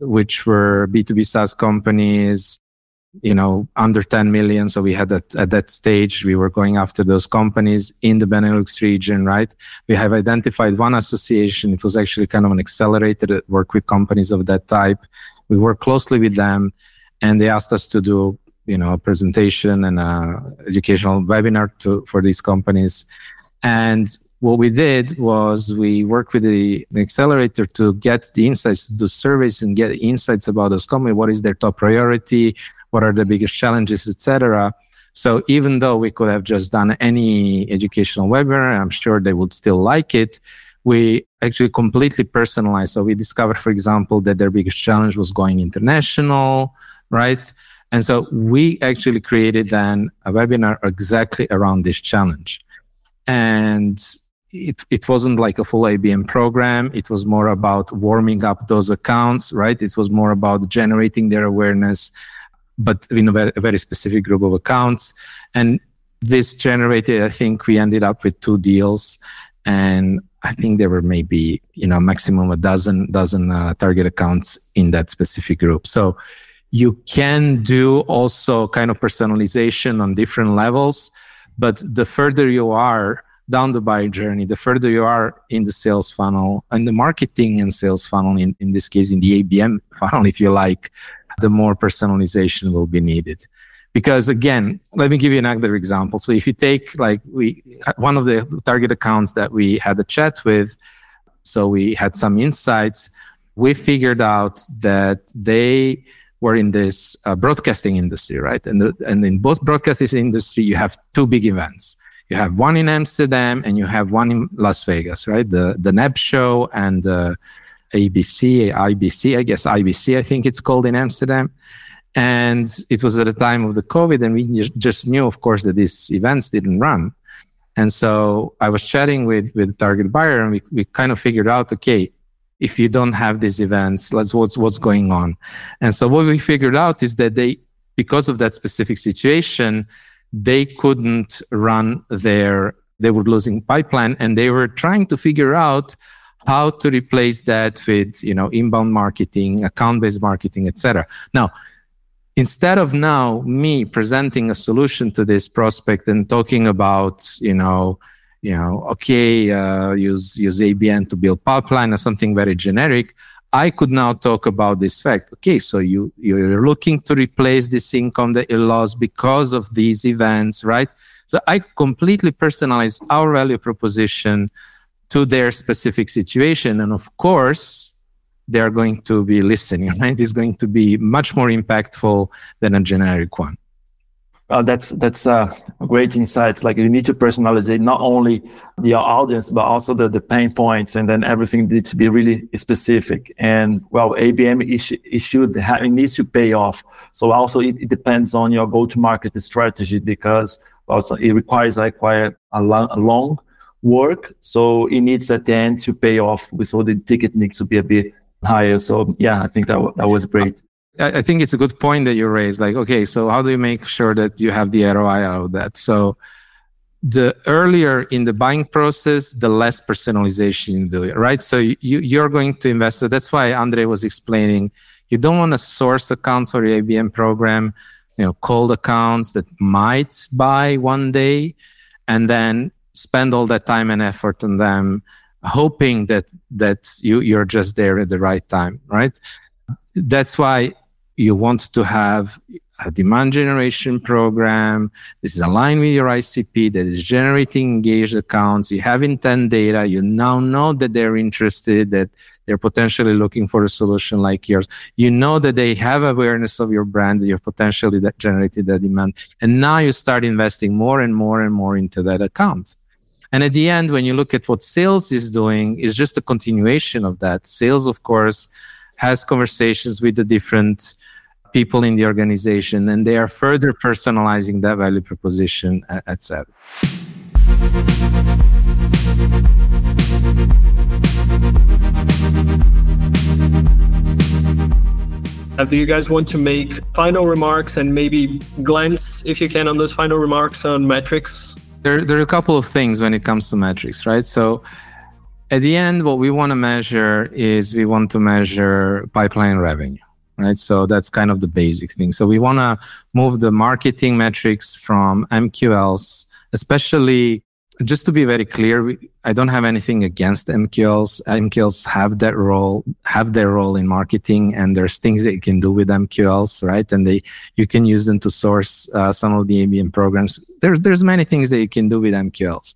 Speaker 3: which were B2B SaaS companies, you know, under 10 million. So we had that at that stage, we were going after those companies in the Benelux region, right? We have identified one association. It was actually kind of an accelerator that worked with companies of that type. We worked closely with them and they asked us to do, you know, a presentation and a educational webinar to, for these companies. And what we did was we worked with the, the, accelerator to get the insights, to do surveys and get insights about those companies. What is their top priority? What are the biggest challenges, etc. So even though we could have just done any educational webinar, I'm sure they would still like it. We actually completely personalized. So we discovered, for example, that their biggest challenge was going international, right? And so we actually created then a webinar exactly around this challenge. And it, it wasn't like a full ABM program. It was more about warming up those accounts, right? It was more about generating their awareness, but in a very, a very specific group of accounts. And this generated, I think we ended up with two deals. And I think there were maybe, you know, maximum a dozen, dozen uh, target accounts in that specific group. So you can do also kind of personalization on different levels. But the further you are, down the buyer journey, the further you are in the sales funnel and the marketing and sales funnel, in, in this case, in the ABM *laughs* funnel, if you like, the more personalization will be needed. Because again, let me give you another example. So if you take like we, one of the target accounts that we had a chat with, so we had some insights, we figured out that they were in this uh, broadcasting industry, right? And, the, and in both broadcasting industry, you have two big events you have one in Amsterdam and you have one in Las Vegas, right? The the NAB show and uh, ABC, IBC, I guess IBC, I think it's called in Amsterdam. And it was at the time of the COVID, and we just knew, of course, that these events didn't run. And so I was chatting with with target buyer, and we we kind of figured out, okay, if you don't have these events, let's what's what's going on. And so what we figured out is that they, because of that specific situation, they couldn't run their they were losing pipeline and they were trying to figure out how to replace that with you know inbound marketing account based marketing etc now instead of now me presenting a solution to this prospect and talking about you know you know okay uh, use use abm to build pipeline or something very generic I could now talk about this fact. Okay, so you you're looking to replace this income that you lost because of these events, right? So I completely personalize our value proposition to their specific situation, and of course, they are going to be listening. *laughs* Right, it's going to be much more impactful than a generic one.
Speaker 4: Uh, that's that's uh, great insights. Like you need to personalize it, not only the audience, but also the, the pain points, and then everything needs to be really specific. And well, ABM it, it should have, it needs to pay off. So also it, it depends on your go-to-market strategy because also it requires like quite a long, a long work. So it needs at the end to pay off. So the ticket needs to be a bit higher. So yeah, I think that that was great.
Speaker 3: I think it's a good point that you raised. Like, okay, so how do you make sure that you have the ROI out of that? So the earlier in the buying process, the less personalization you do, right? So you, you're going to invest. So that's why Andrei was explaining you don't want to source accounts for your ABM program, you know, cold accounts that might buy one day and then spend all that time and effort on them, hoping that that you, you're just there at the right time, right? That's why you want to have a demand generation program. This is aligned with your ICP that is generating engaged accounts. You have intent data. You now know that they're interested, that they're potentially looking for a solution like yours. You know that they have awareness of your brand, that you've potentially that generated that demand. And now you start investing more and more and more into that account. And at the end, when you look at what sales is doing, is just a continuation of that. Sales, of course, has conversations with the different people in the organization and they are further personalizing that value proposition etc
Speaker 1: uh, do you guys want to make final remarks and maybe glance if you can on those final remarks on metrics
Speaker 3: there, there are a couple of things when it comes to metrics right so at the end, what we want to measure is we want to measure pipeline revenue, right? So that's kind of the basic thing. So we want to move the marketing metrics from MQLs, especially just to be very clear, I don't have anything against MQLs. MQLs have that role, have their role in marketing, and there's things that you can do with MQLs, right? And they you can use them to source uh, some of the ABM programs. There's there's many things that you can do with MQLs,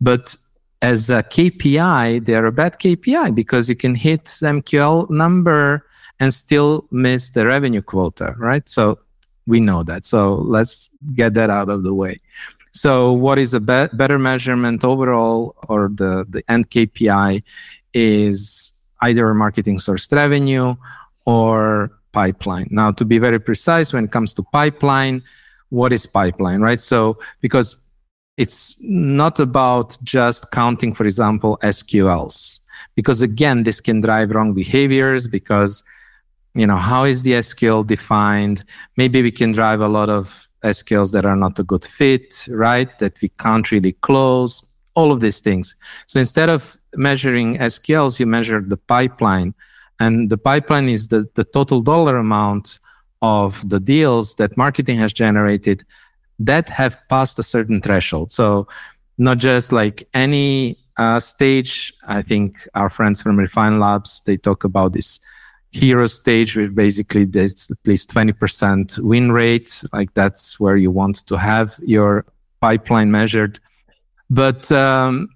Speaker 3: but as a KPI, they're a bad KPI because you can hit MQL number and still miss the revenue quota, right? So we know that. So let's get that out of the way. So, what is a be- better measurement overall, or the, the end KPI, is either marketing sourced revenue or pipeline. Now, to be very precise, when it comes to pipeline, what is pipeline, right? So, because it's not about just counting, for example, SQLs, because again, this can drive wrong behaviors because you know how is the SQL defined? Maybe we can drive a lot of SQLs that are not a good fit, right? That we can't really close, all of these things. So instead of measuring SQLs, you measure the pipeline. And the pipeline is the, the total dollar amount of the deals that marketing has generated that have passed a certain threshold. So not just like any uh, stage. I think our friends from Refine Labs, they talk about this hero stage with basically there's at least 20% win rate. Like that's where you want to have your pipeline measured. But um,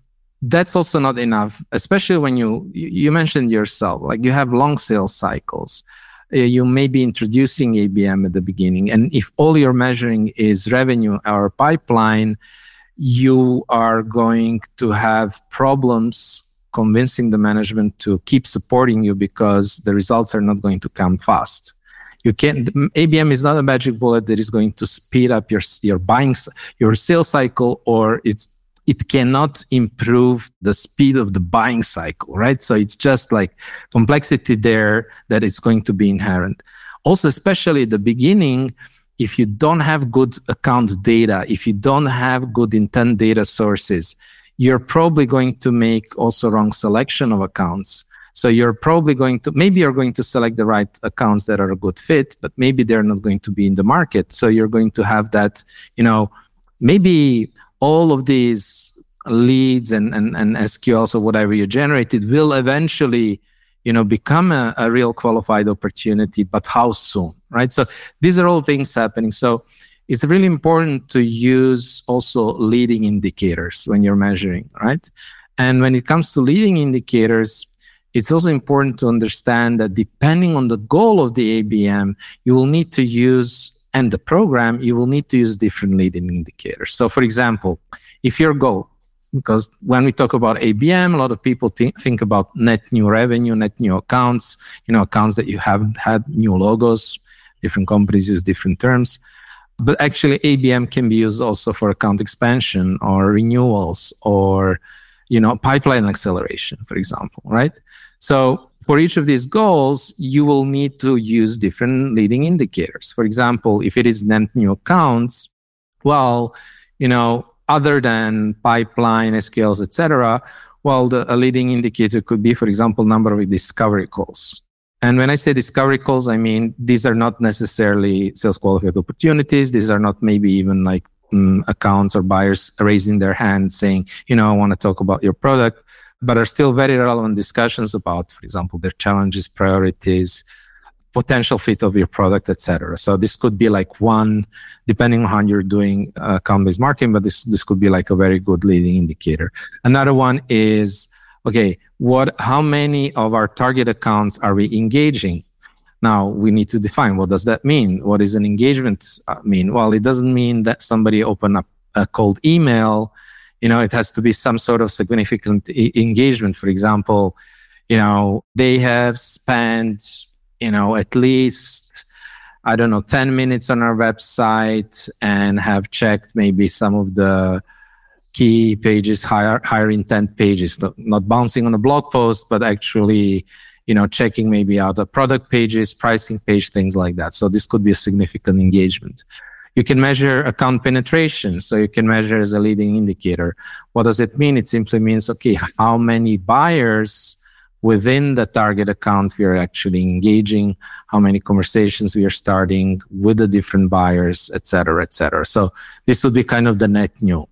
Speaker 3: that's also not enough especially when you you mentioned yourself like you have long sales cycles. Uh, you may be introducing abm at the beginning and if all you're measuring is revenue or pipeline you are going to have problems convincing the management to keep supporting you because the results are not going to come fast. You can abm is not a magic bullet that is going to speed up your your buying your sales cycle or it's it cannot improve the speed of the buying cycle right? So it's just like complexity there that is going to be inherent. Also especially at the beginning if you don't have good account data if you don't have good intent data sources you're probably going to make also wrong selection of accounts. So you're probably going to maybe you're going to select the right accounts that are a good fit, but maybe they're not going to be in the market. So you're going to have that, you know, maybe all of these leads and, and, and SQLs or whatever you generated will eventually, you know, become a, a real qualified opportunity, but how soon? Right. So these are all things happening. So it's really important to use also leading indicators when you're measuring, right? And when it comes to leading indicators, it's also important to understand that depending on the goal of the ABM, you will need to use and the program, you will need to use different leading indicators. So, for example, if your goal, because when we talk about ABM, a lot of people think, think about net new revenue, net new accounts, you know, accounts that you haven't had new logos. Different companies use different terms but actually abm can be used also for account expansion or renewals or you know pipeline acceleration for example right? So for each of these goals you will need to use different leading indicators. For example if it is net new accounts well you know other than pipeline skills etc well the, a leading indicator could be for example number of discovery calls and when I say discovery calls, I mean these are not necessarily sales qualified opportunities. These are not maybe even like um, accounts or buyers raising their hand saying, you know, I want to talk about your product, but are still very relevant discussions about, for example, their challenges, priorities, potential fit of your product, etc. So this could be like one, depending on how you're doing uh, account-based marketing, but this this could be like a very good leading indicator. Another one is okay, what, how many of our target accounts are we engaging? Now we need to define what does that mean? What does an engagement uh, mean? Well, it doesn't mean that somebody open up a cold email. You know, it has to be some sort of significant e- engagement. For example, you know, they have spent, you know, at least I don't know, 10 minutes on our website and have checked maybe some of the key pages, higher higher intent pages, not, bouncing on a blog post, but actually, you know, checking maybe out the product pages, pricing page, things like that. So this could be a significant engagement. You can measure account penetration. So you can measure as a leading indicator. What does it mean? It simply means, okay, how many buyers within the target account we are actually engaging, how many conversations we are starting with the different buyers, et cetera, et cetera. So this would be kind of the net new.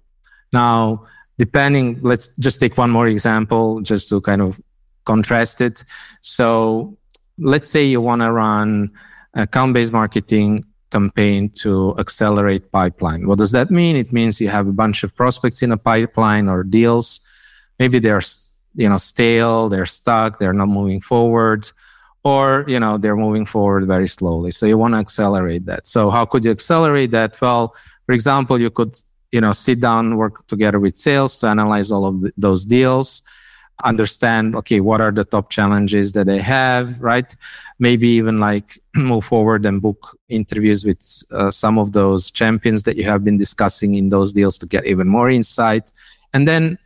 Speaker 3: Now, depending, let's just take one more example just to kind of contrast it. So let's say you want to run account based marketing campaign to accelerate pipeline. What does that mean? It means you have a bunch of prospects in a pipeline or deals. Maybe they're you know stale, they're stuck, they're not moving forward, or you know they're moving forward very slowly. So you want to accelerate that. So how could you accelerate that? Well, for example, you could you know sit down, work together with sales to analyze all of the, those deals understand okay what are the top challenges that they have right? Maybe even like *clears throat* move forward and book interviews with uh, some of those champions that you have been discussing in those deals to get even more insight. And then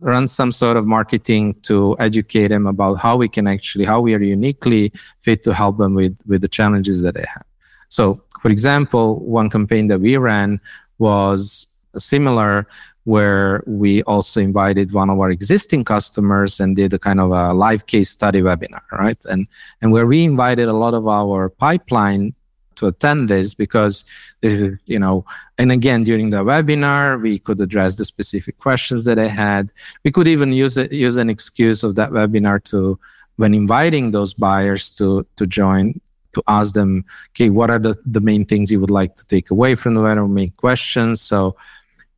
Speaker 3: run some sort of marketing to educate them about how we can actually how we are uniquely fit to help them with with the challenges that they have. So for example one campaign that we ran was similar where we also invited one of our existing customers and did a kind of a live case study webinar, right? And and where we invited a lot of our pipeline to attend this because you know and again during the webinar we could address the specific questions that i had. We could even use it use an excuse of that webinar to when inviting those buyers to to join to ask them okay what are the, the main things you would like to take away from the webinar? Main questions? So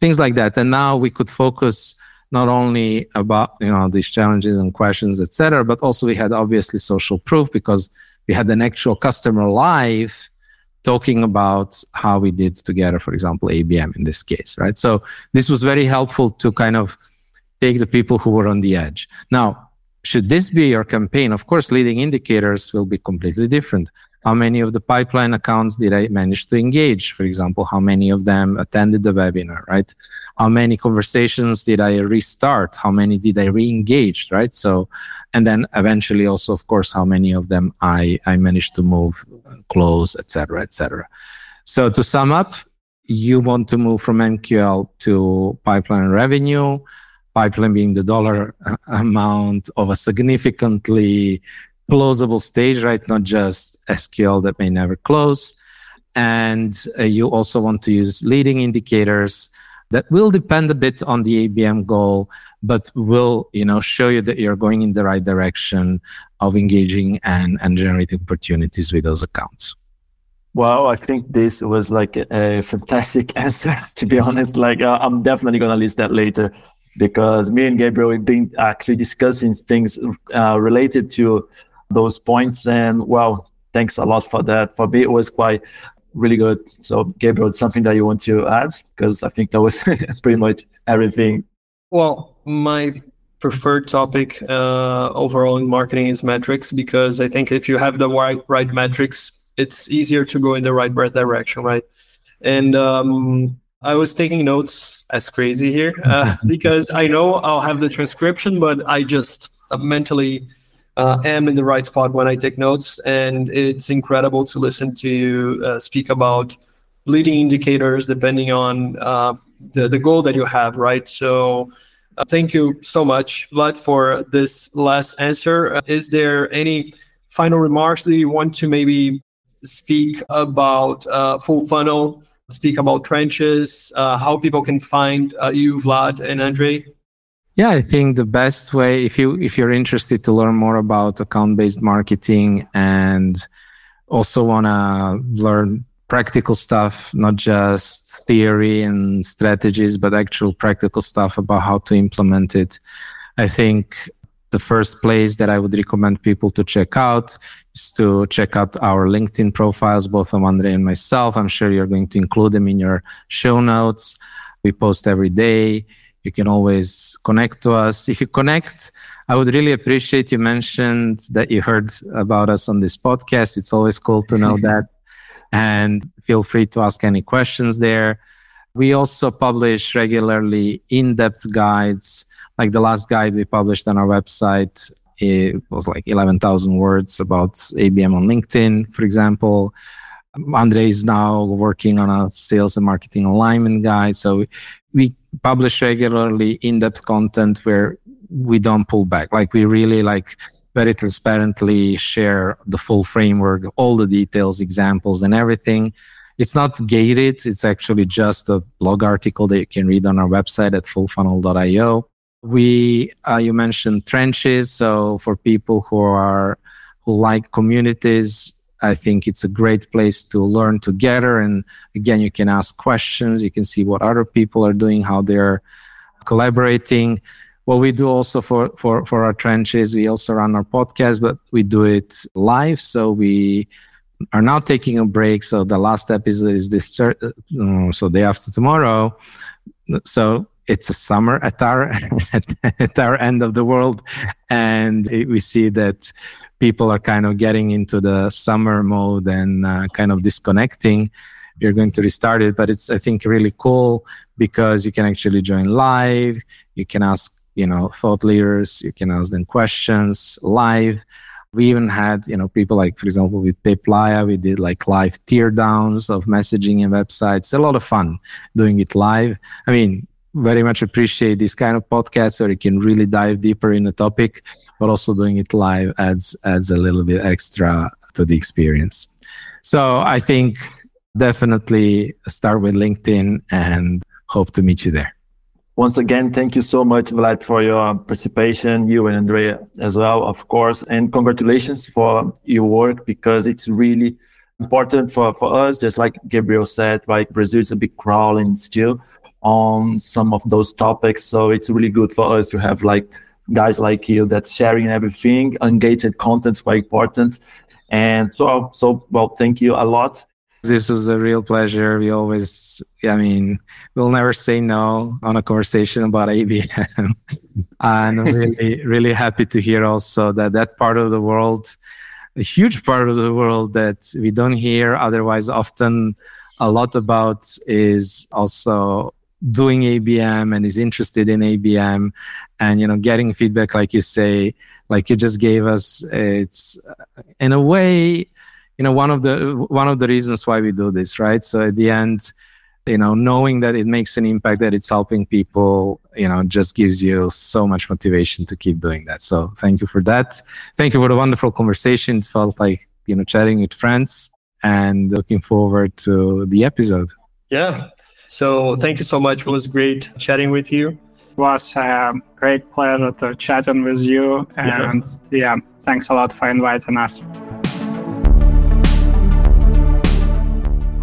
Speaker 3: things like that. And now we could focus not only about you know these challenges and questions, etc., but also we had obviously social proof because we had an actual customer live talking about how we did together, for example, ABM in this case, right? So this was very helpful to kind of take the people who were on the edge. Now, should this be your campaign? Of course, leading indicators will be completely different. How many of the pipeline accounts did I manage to engage? For example, how many of them attended the webinar, right? How many conversations did I restart? How many did I re-engage, right? So, and then eventually also, of course, how many of them I, I managed to move, close, etc., etc. So to sum up, you want to move from MQL to pipeline revenue, pipeline being the dollar *laughs* amount of a significantly closable stage, right? Not just SQL that may never close. And uh, you also want to use leading indicators that will depend a bit on the ABM goal, but will you know show you that you're going in the right direction of engaging and, and generating opportunities with those accounts.
Speaker 4: Well, I think this was like a, fantastic *laughs* answer. To be honest, like uh, I'm definitely gonna list that later because me and Gabriel have been actually discussing things uh, related to those points. And well, thanks a lot for that. For me, it was quite really good. So, Gabriel, something that you want to add? Because I think that was *laughs* pretty much everything.
Speaker 1: Well, my preferred topic uh, overall in marketing is metrics because I think if you have the right right metrics, it's easier to go in the right right direction, right? And um, I was taking notes as crazy here uh, *laughs* because I know I'll have the transcription, but I just uh, mentally uh, am in the right spot when I take notes. And it's incredible to listen to you uh, speak about leading indicators depending on uh, the, the goal that you have, right? So uh, thank you so much, Vlad, for this last answer. Uh, is there any final remarks that you want to maybe speak about uh, full funnel, speak about trenches, how people can find you, Vlad and Andrei?
Speaker 3: Yeah, I think the best way if you if you're interested to learn more about account-based marketing and also want to learn practical stuff, not just theory and strategies, but actual practical stuff about how to implement it. I think the first place that I would recommend people to check out is to check out our LinkedIn profiles, both of Andrei and myself. I'm sure you're going to include them in your show notes. We post every day you can always connect to us. If you connect, I would really appreciate you mentioned that you heard about us on this podcast. It's always cool to know *laughs* that. And feel free to ask any questions there. We also publish regularly in depth guides. Like the last guide we published on our website, it was like 11,000 words about ABM on LinkedIn, for example. Andrei is now working on a sales and marketing alignment guide. So we publish regularly in-depth content where we don't pull back. Like we really like very transparently share the full framework, all the details, examples, and everything. It's not gated. It's actually just a blog article that you can read on our website at fullfunnel.io. We, uh, you mentioned trenches. So for people who are who like communities, I think it's a great place to learn together. And again, you can ask questions. You can see what other people are doing, how they're collaborating. What we do also for, for, for our trenches, we also run our podcast, but we do it live. So we are now taking a break. So the last episode is this, uh, so day after tomorrow. So it's a summer at our *laughs* at our end of the world, and we see that people are kind of getting into the summer mode and uh, kind of disconnecting you're going to restart it. But it's i think really cool because you can actually join live you can ask you know thought leaders you can ask them questions live. We even had you know people like for example with Peep Laja, we did like live tear downs of messaging and websites. A lot of fun doing it live. I mean very much appreciate this kind of podcast where you can really dive deeper in the topic, but also doing it live adds adds a little bit extra to the experience. So I think definitely start with LinkedIn and hope to meet you there.
Speaker 4: Once again, thank you so much, Vlad, for your participation, you and Andrei as well, of course, and congratulations for your work because it's really important for, for us, just like Gabriel said, like Brazil is a big crawling still on some of those topics. So it's really good for us to have like guys like you that's sharing everything. Engaged content is quite important. And so, so well, thank you a lot.
Speaker 3: This was a real pleasure. We always, I mean, we'll never say no on a conversation about ABM. *laughs* and I'm really, really happy to hear also that that part of the world, a huge part of the world that we don't hear otherwise often a lot about is also doing ABM and is interested in ABM and you know getting feedback like you say like you just gave us it's uh, in a way you know one of the one of the reasons why we do this right? So at the end you know knowing that it makes an impact that it's helping people you know just gives you so much motivation to keep doing that. So thank you for that. Thank you for the wonderful conversation. It felt like you know chatting with friends and looking forward to the episode.
Speaker 1: Yeah so thank you so much. It was great chatting with you.
Speaker 2: It was a great pleasure to chatting with you. And yeah. yeah, thanks a lot for inviting us.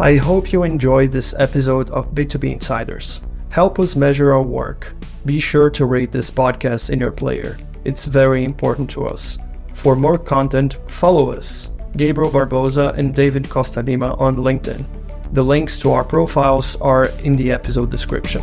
Speaker 1: I hope you enjoyed this episode of B2B Insiders. Help us measure our work. Be sure to rate this podcast in your player. It's very important to us. For more content, follow us, Gabriel Barbosa and David Costa Lima on LinkedIn. The links to our profiles are in the episode description.